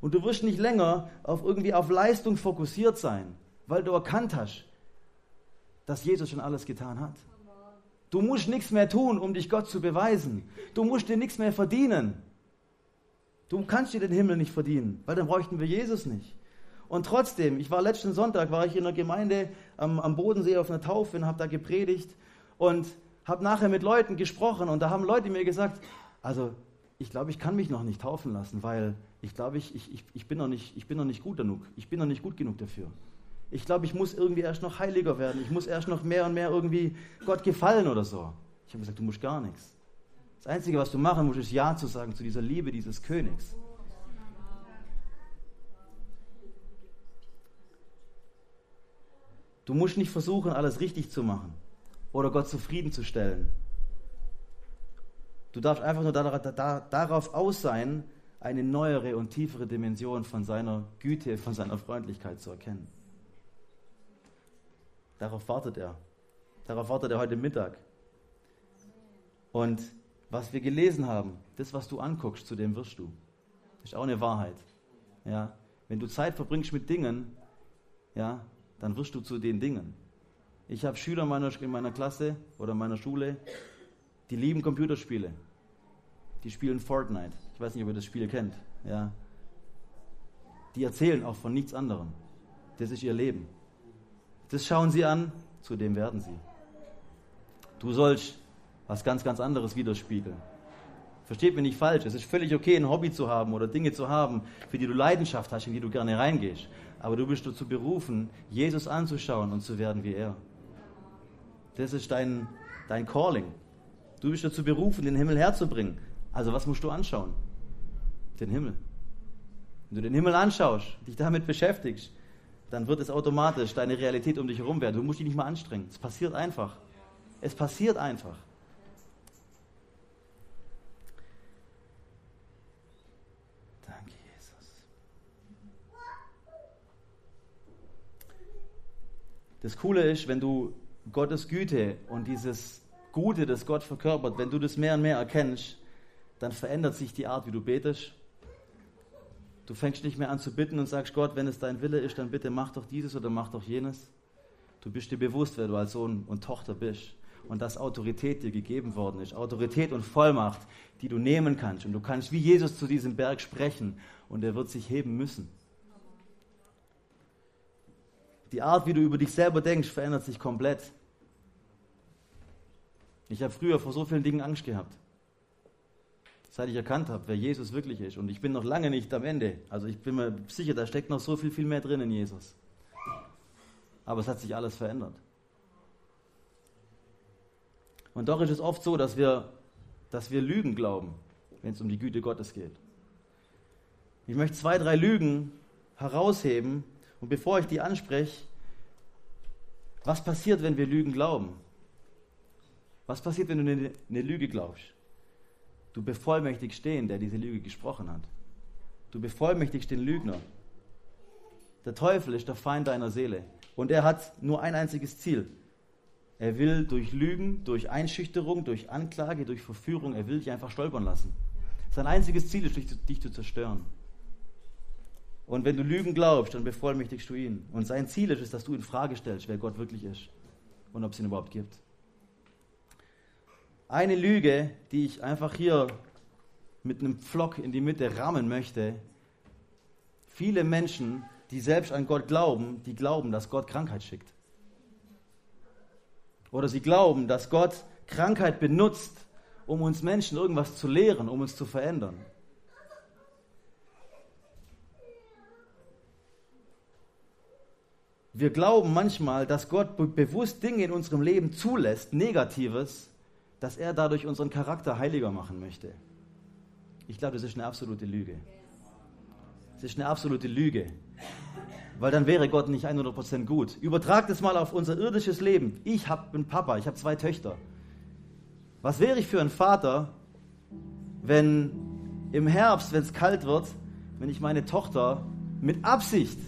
Und du wirst nicht länger auf irgendwie auf Leistung fokussiert sein, weil du erkannt hast, dass Jesus schon alles getan hat. Du musst nichts mehr tun, um dich Gott zu beweisen. Du musst dir nichts mehr verdienen. Du kannst dir den Himmel nicht verdienen, weil dann bräuchten wir Jesus nicht. Und trotzdem, ich war letzten Sonntag, war ich in einer Gemeinde am, am Bodensee auf einer Taufe und habe da gepredigt und habe nachher mit Leuten gesprochen und da haben Leute mir gesagt, also ich glaube, ich kann mich noch nicht taufen lassen, weil ich glaube, ich, ich, ich, bin ich bin noch nicht gut genug. Ich bin noch nicht gut genug dafür. Ich glaube, ich muss irgendwie erst noch heiliger werden. Ich muss erst noch mehr und mehr irgendwie Gott gefallen oder so. Ich habe gesagt, du musst gar nichts. Das Einzige, was du machen musst, ist Ja zu sagen zu dieser Liebe dieses Königs. Du musst nicht versuchen, alles richtig zu machen oder Gott zufriedenzustellen. Du darfst einfach nur darauf aus sein, eine neuere und tiefere Dimension von seiner Güte, von seiner Freundlichkeit zu erkennen. Darauf wartet er. Darauf wartet er heute Mittag. Und was wir gelesen haben, das, was du anguckst, zu dem wirst du. Das ist auch eine Wahrheit. Ja, wenn du Zeit verbringst mit Dingen, ja, dann wirst du zu den Dingen. Ich habe Schüler in meiner, in meiner Klasse oder in meiner Schule, die lieben Computerspiele. Die spielen Fortnite. Ich weiß nicht, ob ihr das Spiel kennt. Ja. Die erzählen auch von nichts anderem. Das ist ihr Leben. Das schauen sie an, zu dem werden sie. Du sollst was ganz, ganz anderes widerspiegeln. Versteht mich nicht falsch. Es ist völlig okay, ein Hobby zu haben oder Dinge zu haben, für die du Leidenschaft hast, in die du gerne reingehst. Aber du bist dazu berufen, Jesus anzuschauen und zu werden wie er. Das ist dein, dein Calling. Du bist dazu berufen, den Himmel herzubringen. Also was musst du anschauen? Den Himmel. Wenn du den Himmel anschaust, dich damit beschäftigst, dann wird es automatisch deine Realität um dich herum werden. Du musst dich nicht mal anstrengen. Es passiert einfach. Es passiert einfach. Danke, Jesus. Das Coole ist, wenn du Gottes Güte und dieses Gute, das Gott verkörpert, wenn du das mehr und mehr erkennst, dann verändert sich die Art, wie du betest, Du fängst nicht mehr an zu bitten und sagst, Gott, wenn es dein Wille ist, dann bitte mach doch dieses oder mach doch jenes. Du bist dir bewusst, wer du als Sohn und Tochter bist und dass Autorität dir gegeben worden ist. Autorität und Vollmacht, die du nehmen kannst. Und du kannst wie Jesus zu diesem Berg sprechen und er wird sich heben müssen. Die Art, wie du über dich selber denkst, verändert sich komplett. Ich habe früher vor so vielen Dingen Angst gehabt seit ich erkannt habe, wer Jesus wirklich ist. Und ich bin noch lange nicht am Ende. Also ich bin mir sicher, da steckt noch so viel, viel mehr drin in Jesus. Aber es hat sich alles verändert. Und doch ist es oft so, dass wir, dass wir Lügen glauben, wenn es um die Güte Gottes geht. Ich möchte zwei, drei Lügen herausheben. Und bevor ich die anspreche, was passiert, wenn wir Lügen glauben? Was passiert, wenn du eine, eine Lüge glaubst? Du bevollmächtigst den, der diese Lüge gesprochen hat. Du bevollmächtigst den Lügner. Der Teufel ist der Feind deiner Seele. Und er hat nur ein einziges Ziel. Er will durch Lügen, durch Einschüchterung, durch Anklage, durch Verführung, er will dich einfach stolpern lassen. Sein einziges Ziel ist, dich, dich zu zerstören. Und wenn du Lügen glaubst, dann bevollmächtigst du ihn. Und sein Ziel ist es, dass du in Frage stellst, wer Gott wirklich ist und ob es ihn überhaupt gibt eine Lüge, die ich einfach hier mit einem Pflock in die Mitte rammen möchte. Viele Menschen, die selbst an Gott glauben, die glauben, dass Gott Krankheit schickt. Oder sie glauben, dass Gott Krankheit benutzt, um uns Menschen irgendwas zu lehren, um uns zu verändern. Wir glauben manchmal, dass Gott bewusst Dinge in unserem Leben zulässt, Negatives, dass er dadurch unseren Charakter heiliger machen möchte. Ich glaube, das ist eine absolute Lüge. Das ist eine absolute Lüge. Weil dann wäre Gott nicht 100% gut. Übertragt es mal auf unser irdisches Leben. Ich habe einen Papa, ich habe zwei Töchter. Was wäre ich für ein Vater, wenn im Herbst, wenn es kalt wird, wenn ich meine Tochter mit Absicht,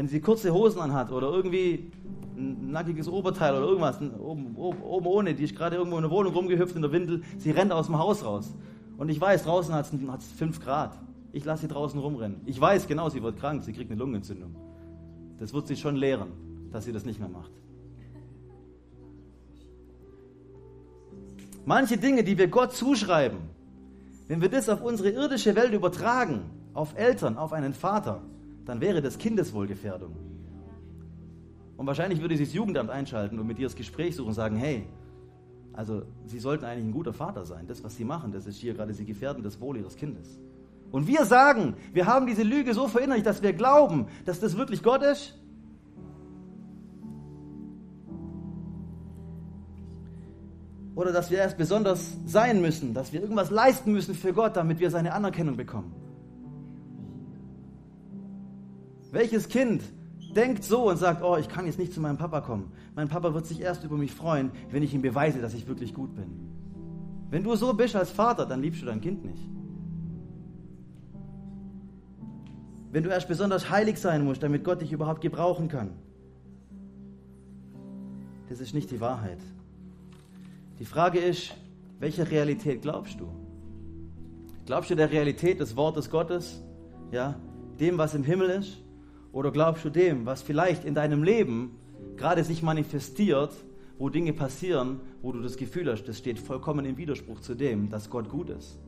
wenn sie kurze Hosen anhat oder irgendwie ein nackiges Oberteil oder irgendwas, oben, oben, oben ohne, die ist gerade irgendwo in der Wohnung rumgehüpft in der Windel, sie rennt aus dem Haus raus. Und ich weiß, draußen hat es 5 Grad. Ich lasse sie draußen rumrennen. Ich weiß genau, sie wird krank, sie kriegt eine Lungenentzündung. Das wird sie schon lehren, dass sie das nicht mehr macht. Manche Dinge, die wir Gott zuschreiben, wenn wir das auf unsere irdische Welt übertragen, auf Eltern, auf einen Vater, dann wäre das Kindeswohlgefährdung. Und wahrscheinlich würde sich das Jugendamt einschalten und mit dir das Gespräch suchen und sagen, hey, also Sie sollten eigentlich ein guter Vater sein. Das, was Sie machen, das ist hier gerade, Sie gefährden das Wohl Ihres Kindes. Und wir sagen, wir haben diese Lüge so verinnerlicht, dass wir glauben, dass das wirklich Gott ist. Oder dass wir erst besonders sein müssen, dass wir irgendwas leisten müssen für Gott, damit wir seine Anerkennung bekommen. Welches Kind denkt so und sagt, oh, ich kann jetzt nicht zu meinem Papa kommen. Mein Papa wird sich erst über mich freuen, wenn ich ihm beweise, dass ich wirklich gut bin. Wenn du so bist als Vater, dann liebst du dein Kind nicht. Wenn du erst besonders heilig sein musst, damit Gott dich überhaupt gebrauchen kann. Das ist nicht die Wahrheit. Die Frage ist, welcher Realität glaubst du? Glaubst du der Realität des Wortes Gottes? Ja, dem, was im Himmel ist? Oder glaubst du dem, was vielleicht in deinem Leben gerade sich manifestiert, wo Dinge passieren, wo du das Gefühl hast, das steht vollkommen im Widerspruch zu dem, dass Gott gut ist?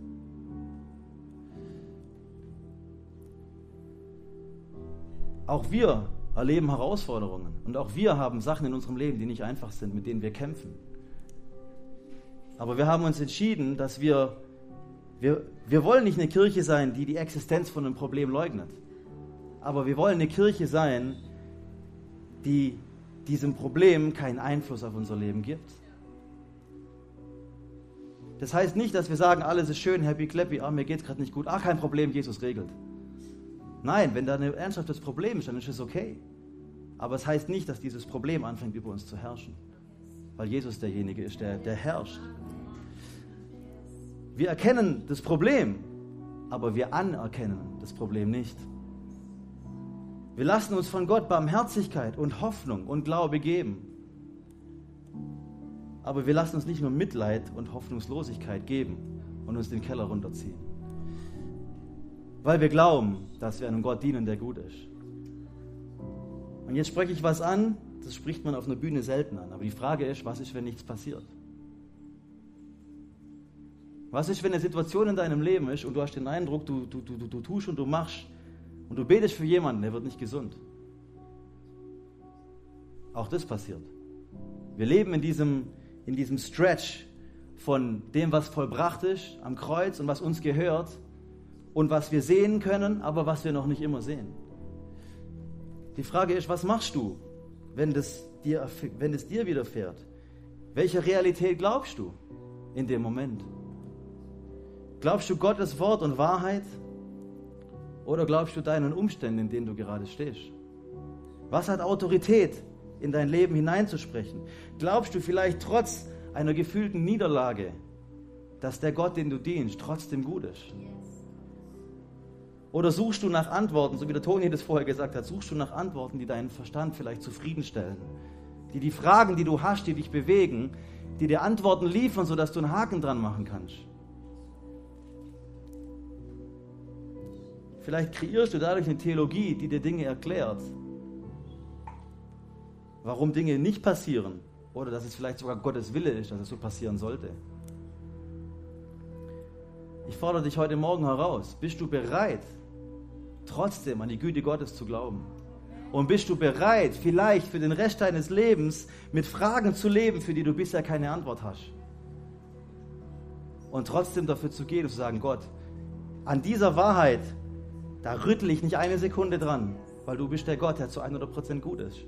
Auch wir erleben Herausforderungen und auch wir haben Sachen in unserem Leben, die nicht einfach sind, mit denen wir kämpfen. Aber wir haben uns entschieden, dass wir, wir, wir wollen nicht eine Kirche sein, die die Existenz von einem Problem leugnet. Aber wir wollen eine Kirche sein, die diesem Problem keinen Einfluss auf unser Leben gibt. Das heißt nicht, dass wir sagen, alles ist schön, happy, clappy, ah, mir es gerade nicht gut, ah, kein Problem, Jesus regelt. Nein, wenn da ein ernsthaftes Problem ist, dann ist es okay. Aber es heißt nicht, dass dieses Problem anfängt, über uns zu herrschen. Weil Jesus derjenige ist, der, der herrscht. Wir erkennen das Problem, aber wir anerkennen das Problem nicht. Wir lassen uns von Gott Barmherzigkeit und Hoffnung und Glaube geben. Aber wir lassen uns nicht nur Mitleid und Hoffnungslosigkeit geben und uns den Keller runterziehen. Weil wir glauben, dass wir einem Gott dienen, der gut ist. Und jetzt spreche ich was an, das spricht man auf einer Bühne selten an. Aber die Frage ist, was ist, wenn nichts passiert? Was ist, wenn eine Situation in deinem Leben ist und du hast den Eindruck, du, du, du, du tust und du machst und du betest für jemanden, der wird nicht gesund? Auch das passiert. Wir leben in diesem, in diesem Stretch von dem, was vollbracht ist am Kreuz und was uns gehört und was wir sehen können, aber was wir noch nicht immer sehen. Die Frage ist, was machst du, wenn das dir, wenn es dir widerfährt? Welcher Realität glaubst du in dem Moment? Glaubst du Gottes Wort und Wahrheit? Oder glaubst du deinen Umständen, in denen du gerade stehst? Was hat Autorität, in dein Leben hineinzusprechen? Glaubst du vielleicht trotz einer gefühlten Niederlage, dass der Gott, den du dienst, trotzdem gut ist? Oder suchst du nach Antworten, so wie der Toni das vorher gesagt hat, suchst du nach Antworten, die deinen Verstand vielleicht zufriedenstellen? Die die Fragen, die du hast, die dich bewegen, die dir Antworten liefern, sodass du einen Haken dran machen kannst? Vielleicht kreierst du dadurch eine Theologie, die dir Dinge erklärt. Warum Dinge nicht passieren oder dass es vielleicht sogar Gottes Wille ist, dass es so passieren sollte. Ich fordere dich heute Morgen heraus. Bist du bereit, trotzdem an die Güte Gottes zu glauben? Und bist du bereit, vielleicht für den Rest deines Lebens mit Fragen zu leben, für die du bisher keine Antwort hast? Und trotzdem dafür zu gehen und zu sagen, Gott, an dieser Wahrheit, da rüttel ich nicht eine Sekunde dran, weil du bist der Gott, der zu 100% gut ist.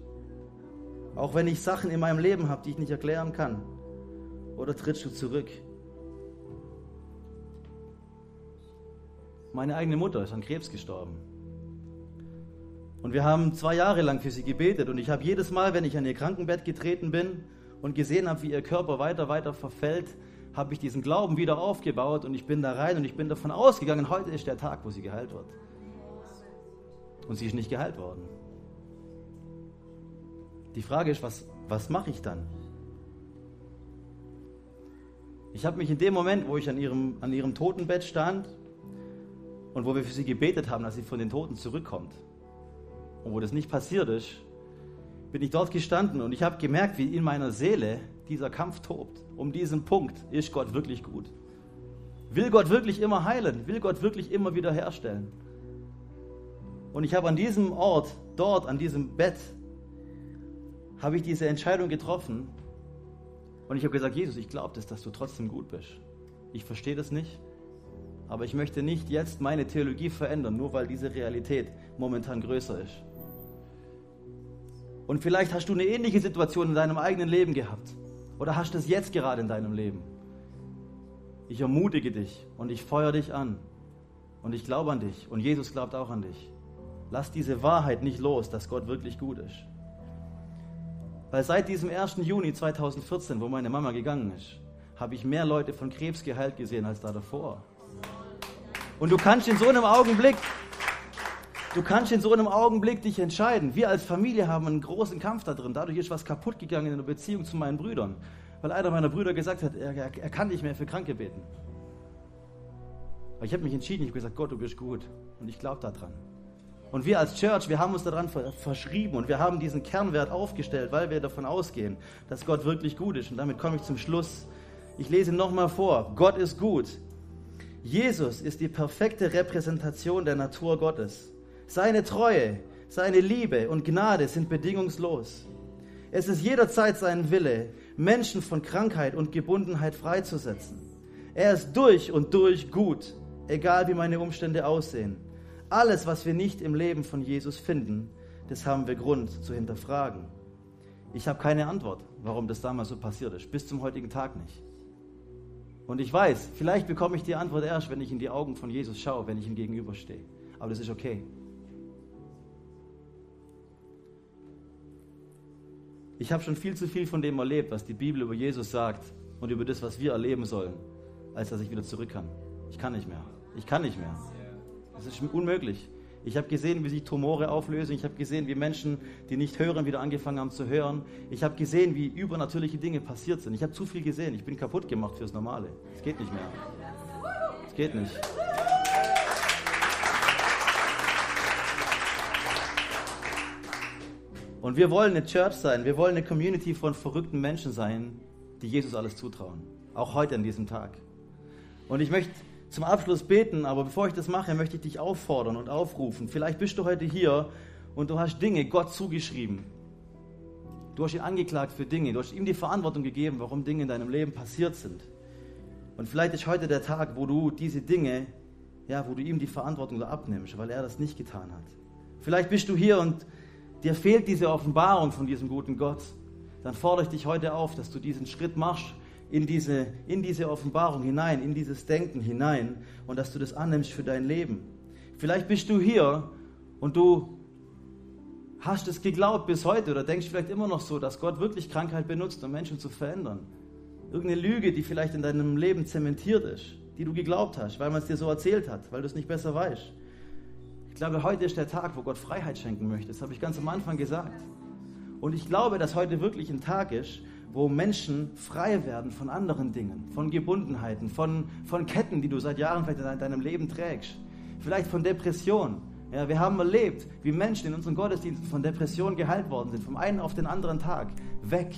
Auch wenn ich Sachen in meinem Leben habe, die ich nicht erklären kann. Oder trittst du zurück? Meine eigene Mutter ist an Krebs gestorben. Und wir haben zwei Jahre lang für sie gebetet. Und ich habe jedes Mal, wenn ich an ihr Krankenbett getreten bin und gesehen habe, wie ihr Körper weiter, weiter verfällt, habe ich diesen Glauben wieder aufgebaut und ich bin da rein und ich bin davon ausgegangen, heute ist der Tag, wo sie geheilt wird. Und sie ist nicht geheilt worden. Die Frage ist, was, was mache ich dann? Ich habe mich in dem Moment, wo ich an ihrem, an ihrem Totenbett stand und wo wir für sie gebetet haben, dass sie von den Toten zurückkommt, und wo das nicht passiert ist, bin ich dort gestanden und ich habe gemerkt, wie in meiner Seele dieser Kampf tobt. Um diesen Punkt ist Gott wirklich gut. Will Gott wirklich immer heilen? Will Gott wirklich immer wieder herstellen? Und ich habe an diesem Ort, dort, an diesem Bett, habe ich diese Entscheidung getroffen. Und ich habe gesagt, Jesus, ich glaube das, dass du trotzdem gut bist. Ich verstehe das nicht, aber ich möchte nicht jetzt meine Theologie verändern, nur weil diese Realität momentan größer ist. Und vielleicht hast du eine ähnliche Situation in deinem eigenen Leben gehabt. Oder hast du es jetzt gerade in deinem Leben. Ich ermutige dich und ich feuere dich an. Und ich glaube an dich. Und Jesus glaubt auch an dich. Lass diese Wahrheit nicht los, dass Gott wirklich gut ist. Weil seit diesem 1. Juni 2014, wo meine Mama gegangen ist, habe ich mehr Leute von Krebs geheilt gesehen als da davor. Und du kannst in so einem Augenblick Du kannst in so einem Augenblick dich entscheiden. Wir als Familie haben einen großen Kampf da drin. Dadurch ist was kaputt gegangen in der Beziehung zu meinen Brüdern. Weil einer meiner Brüder gesagt hat, er, er, er kann nicht mehr für Kranke beten. Aber ich habe mich entschieden, ich habe gesagt, Gott, du bist gut. Und ich glaube daran. Und wir als Church, wir haben uns daran verschrieben und wir haben diesen Kernwert aufgestellt, weil wir davon ausgehen, dass Gott wirklich gut ist. Und damit komme ich zum Schluss. Ich lese nochmal vor. Gott ist gut. Jesus ist die perfekte Repräsentation der Natur Gottes. Seine Treue, seine Liebe und Gnade sind bedingungslos. Es ist jederzeit sein Wille, Menschen von Krankheit und Gebundenheit freizusetzen. Er ist durch und durch gut, egal wie meine Umstände aussehen. Alles, was wir nicht im Leben von Jesus finden, das haben wir Grund zu hinterfragen. Ich habe keine Antwort, warum das damals so passiert ist, bis zum heutigen Tag nicht. Und ich weiß, vielleicht bekomme ich die Antwort erst, wenn ich in die Augen von Jesus schaue, wenn ich ihm gegenüberstehe. Aber das ist okay. Ich habe schon viel zu viel von dem erlebt, was die Bibel über Jesus sagt und über das, was wir erleben sollen, als dass ich wieder zurück kann. Ich kann nicht mehr. Ich kann nicht mehr. Das ist unmöglich. Ich habe gesehen, wie sich Tumore auflösen. Ich habe gesehen, wie Menschen, die nicht hören, wieder angefangen haben zu hören. Ich habe gesehen, wie übernatürliche Dinge passiert sind. Ich habe zu viel gesehen. Ich bin kaputt gemacht fürs Normale. Es geht nicht mehr. Es geht nicht. Und wir wollen eine Church sein. Wir wollen eine Community von verrückten Menschen sein, die Jesus alles zutrauen. Auch heute an diesem Tag. Und ich möchte zum Abschluss beten, aber bevor ich das mache, möchte ich dich auffordern und aufrufen. Vielleicht bist du heute hier und du hast Dinge Gott zugeschrieben. Du hast ihn angeklagt für Dinge, du hast ihm die Verantwortung gegeben, warum Dinge in deinem Leben passiert sind. Und vielleicht ist heute der Tag, wo du diese Dinge, ja, wo du ihm die Verantwortung abnimmst, weil er das nicht getan hat. Vielleicht bist du hier und dir fehlt diese Offenbarung von diesem guten Gott. Dann fordere ich dich heute auf, dass du diesen Schritt machst in diese, in diese Offenbarung hinein, in dieses Denken hinein und dass du das annimmst für dein Leben. Vielleicht bist du hier und du hast es geglaubt bis heute oder denkst vielleicht immer noch so, dass Gott wirklich Krankheit benutzt, um Menschen zu verändern. Irgendeine Lüge, die vielleicht in deinem Leben zementiert ist, die du geglaubt hast, weil man es dir so erzählt hat, weil du es nicht besser weißt. Ich glaube, heute ist der Tag, wo Gott Freiheit schenken möchte. Das habe ich ganz am Anfang gesagt. Und ich glaube, dass heute wirklich ein Tag ist, wo Menschen frei werden von anderen Dingen, von Gebundenheiten, von, von Ketten, die du seit Jahren vielleicht in deinem Leben trägst, vielleicht von Depression. Ja, wir haben erlebt, wie Menschen in unseren Gottesdiensten von Depression geheilt worden sind, vom einen auf den anderen Tag, weg.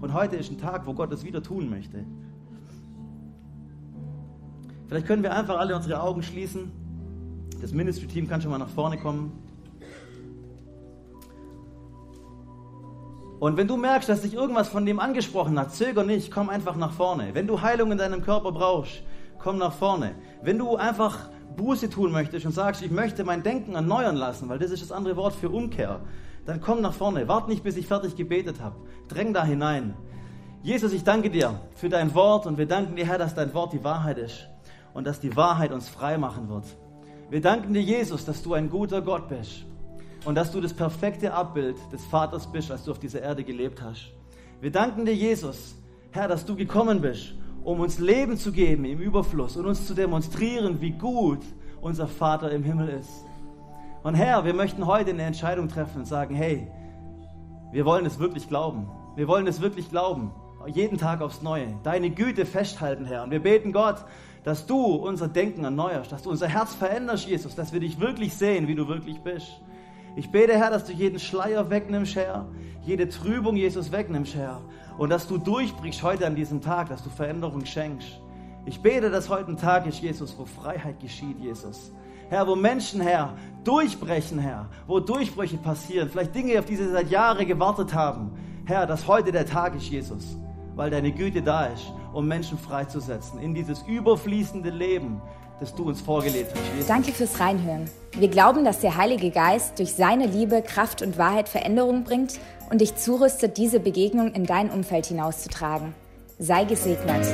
Und heute ist ein Tag, wo Gott es wieder tun möchte. Vielleicht können wir einfach alle unsere Augen schließen. Das Ministry-Team kann schon mal nach vorne kommen. Und wenn du merkst, dass dich irgendwas von dem angesprochen hat, zöger nicht, komm einfach nach vorne. Wenn du Heilung in deinem Körper brauchst, komm nach vorne. Wenn du einfach Buße tun möchtest und sagst, ich möchte mein Denken erneuern lassen, weil das ist das andere Wort für Umkehr, dann komm nach vorne. Wart nicht, bis ich fertig gebetet habe. Dräng da hinein. Jesus, ich danke dir für dein Wort und wir danken dir, Herr, dass dein Wort die Wahrheit ist und dass die Wahrheit uns frei machen wird. Wir danken dir, Jesus, dass du ein guter Gott bist und dass du das perfekte Abbild des Vaters bist, als du auf dieser Erde gelebt hast. Wir danken dir, Jesus, Herr, dass du gekommen bist, um uns Leben zu geben im Überfluss und uns zu demonstrieren, wie gut unser Vater im Himmel ist. Und Herr, wir möchten heute eine Entscheidung treffen und sagen, hey, wir wollen es wirklich glauben. Wir wollen es wirklich glauben. Jeden Tag aufs Neue. Deine Güte festhalten, Herr. Und wir beten Gott, dass du unser Denken erneuerst, dass du unser Herz veränderst, Jesus, dass wir dich wirklich sehen, wie du wirklich bist. Ich bete, Herr, dass du jeden Schleier wegnimmst, Herr, jede Trübung, Jesus, wegnimmst, Herr, und dass du durchbrichst heute an diesem Tag, dass du Veränderung schenkst. Ich bete, dass heute ein Tag ist, Jesus, wo Freiheit geschieht, Jesus. Herr, wo Menschen, Herr, durchbrechen, Herr, wo Durchbrüche passieren, vielleicht Dinge, auf die sie seit Jahren gewartet haben. Herr, dass heute der Tag ist, Jesus, weil deine Güte da ist, um Menschen freizusetzen in dieses überfließende Leben, das du uns vorgelebt hast.
Danke fürs Reinhören. Wir glauben, dass der Heilige Geist durch seine Liebe, Kraft und Wahrheit Veränderung bringt und dich zurüstet, diese Begegnung in dein Umfeld hinauszutragen. Sei gesegnet.